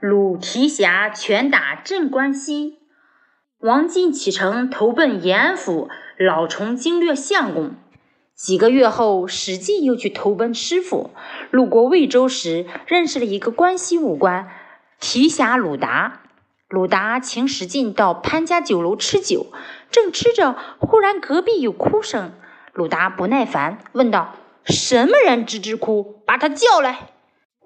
鲁提辖拳打镇关西，王进启程投奔延安府，老崇经略相公。几个月后，史进又去投奔师傅，路过魏州时，认识了一个关西武官提辖鲁达。鲁达请史进到潘家酒楼吃酒，正吃着，忽然隔壁有哭声。鲁达不耐烦，问道：“什么人吱吱哭？把他叫来。”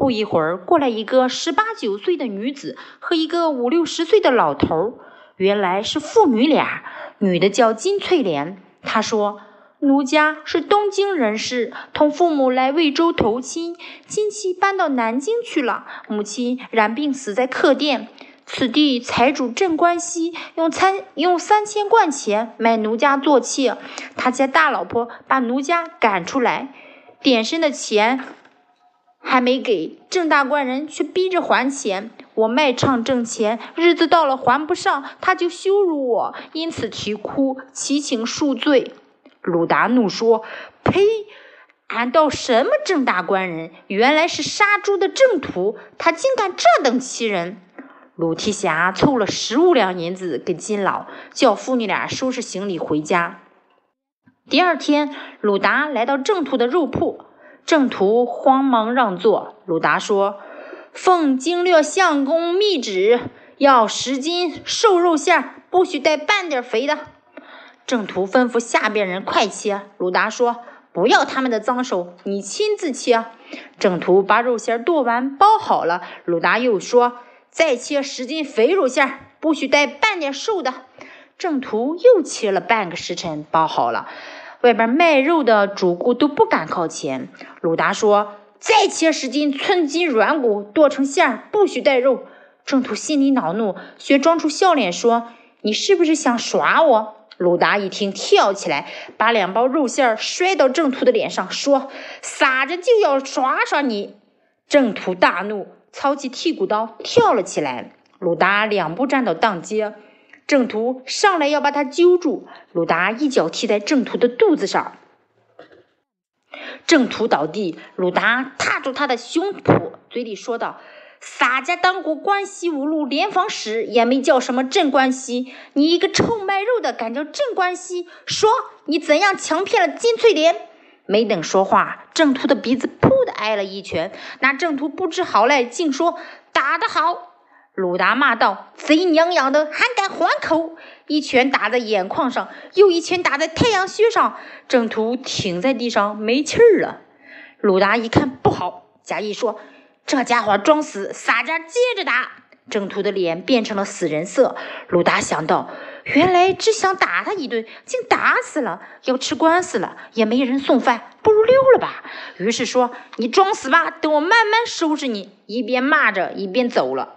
不一会儿，过来一个十八九岁的女子和一个五六十岁的老头儿，原来是父女俩。女的叫金翠莲，她说：“奴家是东京人士，同父母来魏州投亲，亲戚搬到南京去了，母亲染病死在客店。此地财主镇关西用三用三千贯钱买奴家做妾，他家大老婆把奴家赶出来，点身的钱。”还没给郑大官人，却逼着还钱。我卖唱挣钱，日子到了还不上，他就羞辱我，因此啼哭，祈请恕罪。鲁达怒说：“呸！俺道什么郑大官人，原来是杀猪的郑屠，他竟敢这等欺人！”鲁提辖凑了十五两银子给金老，叫父女俩收拾行李回家。第二天，鲁达来到郑屠的肉铺。郑屠慌忙让座。鲁达说：“奉经略相公密旨，要十斤瘦肉馅，不许带半点肥的。”郑屠吩咐下边人快切。鲁达说：“不要他们的脏手，你亲自切。”郑屠把肉馅剁完，包好了。鲁达又说：“再切十斤肥肉馅，不许带半点瘦的。”郑屠又切了半个时辰，包好了。外边卖肉的主顾都不敢靠前。鲁达说：“再切十斤寸筋软骨，剁成馅儿，不许带肉。”郑屠心里恼怒，却装出笑脸说：“你是不是想耍我？”鲁达一听，跳起来，把两包肉馅儿摔到郑屠的脸上，说：“撒着就要耍耍你！”郑屠大怒，操起剔骨刀跳了起来。鲁达两步站到当街。郑屠上来要把他揪住，鲁达一脚踢在郑屠的肚子上，郑屠倒地，鲁达踏住他的胸脯，嘴里说道：“洒家当过关西五路联防使，也没叫什么镇关西。你一个臭卖肉的，敢叫镇关西？说你怎样强骗了金翠莲？”没等说话，郑屠的鼻子噗的挨了一拳。那郑屠不知好赖，竟说：“打得好。”鲁达骂道：“贼娘养的，还敢还口！”一拳打在眼眶上，又一拳打在太阳穴上。郑屠挺在地上没气儿了。鲁达一看不好，假意说：“这家伙装死，洒家接着打。”郑屠的脸变成了死人色。鲁达想到，原来只想打他一顿，竟打死了，要吃官司了，也没人送饭，不如溜了吧。于是说：“你装死吧，等我慢慢收拾你。”一边骂着，一边走了。